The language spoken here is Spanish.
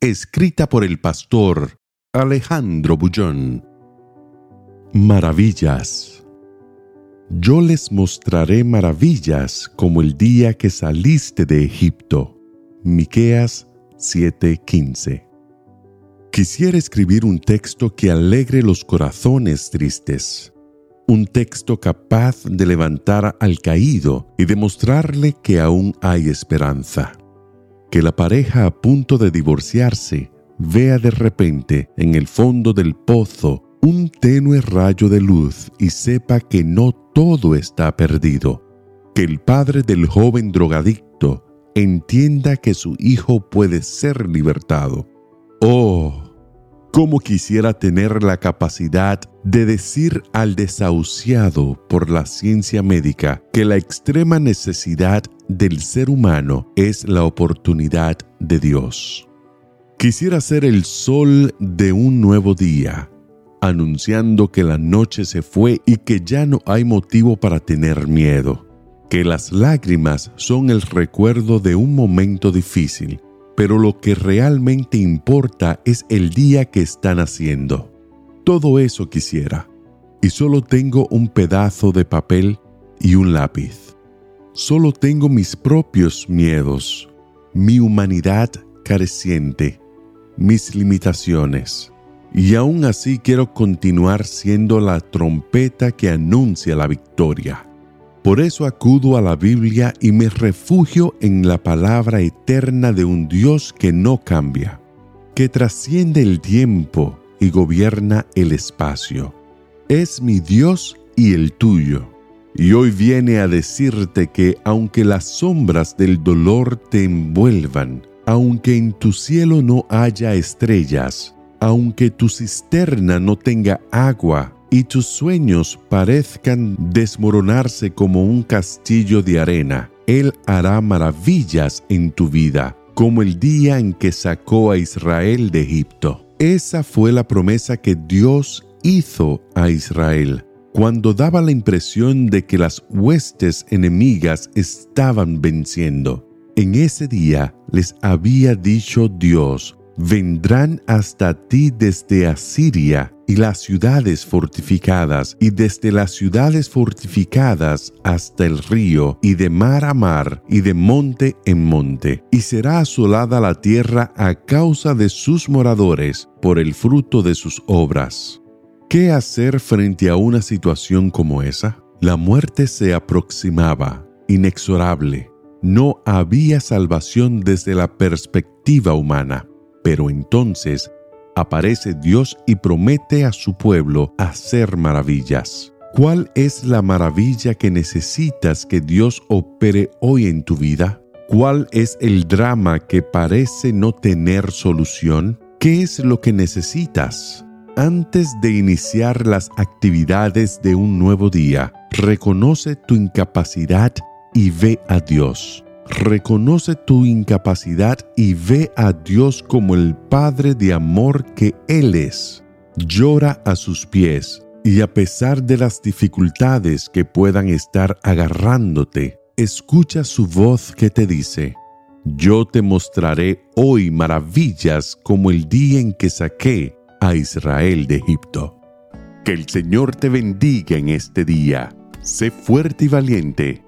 Escrita por el pastor Alejandro Bullón. Maravillas. Yo les mostraré maravillas como el día que saliste de Egipto. Miqueas 7:15. Quisiera escribir un texto que alegre los corazones tristes, un texto capaz de levantar al caído y demostrarle que aún hay esperanza. Que la pareja a punto de divorciarse vea de repente en el fondo del pozo un tenue rayo de luz y sepa que no todo está perdido. Que el padre del joven drogadicto entienda que su hijo puede ser libertado. Oh, cómo quisiera tener la capacidad de decir al desahuciado por la ciencia médica que la extrema necesidad del ser humano es la oportunidad de Dios. Quisiera ser el sol de un nuevo día, anunciando que la noche se fue y que ya no hay motivo para tener miedo, que las lágrimas son el recuerdo de un momento difícil, pero lo que realmente importa es el día que están haciendo. Todo eso quisiera, y solo tengo un pedazo de papel y un lápiz. Solo tengo mis propios miedos, mi humanidad careciente, mis limitaciones y aún así quiero continuar siendo la trompeta que anuncia la victoria. Por eso acudo a la Biblia y me refugio en la palabra eterna de un Dios que no cambia, que trasciende el tiempo y gobierna el espacio. Es mi Dios y el tuyo. Y hoy viene a decirte que aunque las sombras del dolor te envuelvan, aunque en tu cielo no haya estrellas, aunque tu cisterna no tenga agua y tus sueños parezcan desmoronarse como un castillo de arena, Él hará maravillas en tu vida, como el día en que sacó a Israel de Egipto. Esa fue la promesa que Dios hizo a Israel cuando daba la impresión de que las huestes enemigas estaban venciendo. En ese día les había dicho Dios, vendrán hasta ti desde Asiria y las ciudades fortificadas, y desde las ciudades fortificadas hasta el río, y de mar a mar, y de monte en monte, y será asolada la tierra a causa de sus moradores, por el fruto de sus obras. ¿Qué hacer frente a una situación como esa? La muerte se aproximaba, inexorable. No había salvación desde la perspectiva humana. Pero entonces aparece Dios y promete a su pueblo hacer maravillas. ¿Cuál es la maravilla que necesitas que Dios opere hoy en tu vida? ¿Cuál es el drama que parece no tener solución? ¿Qué es lo que necesitas? Antes de iniciar las actividades de un nuevo día, reconoce tu incapacidad y ve a Dios. Reconoce tu incapacidad y ve a Dios como el Padre de amor que Él es. Llora a sus pies y a pesar de las dificultades que puedan estar agarrándote, escucha su voz que te dice, yo te mostraré hoy maravillas como el día en que saqué a Israel de Egipto. Que el Señor te bendiga en este día. Sé fuerte y valiente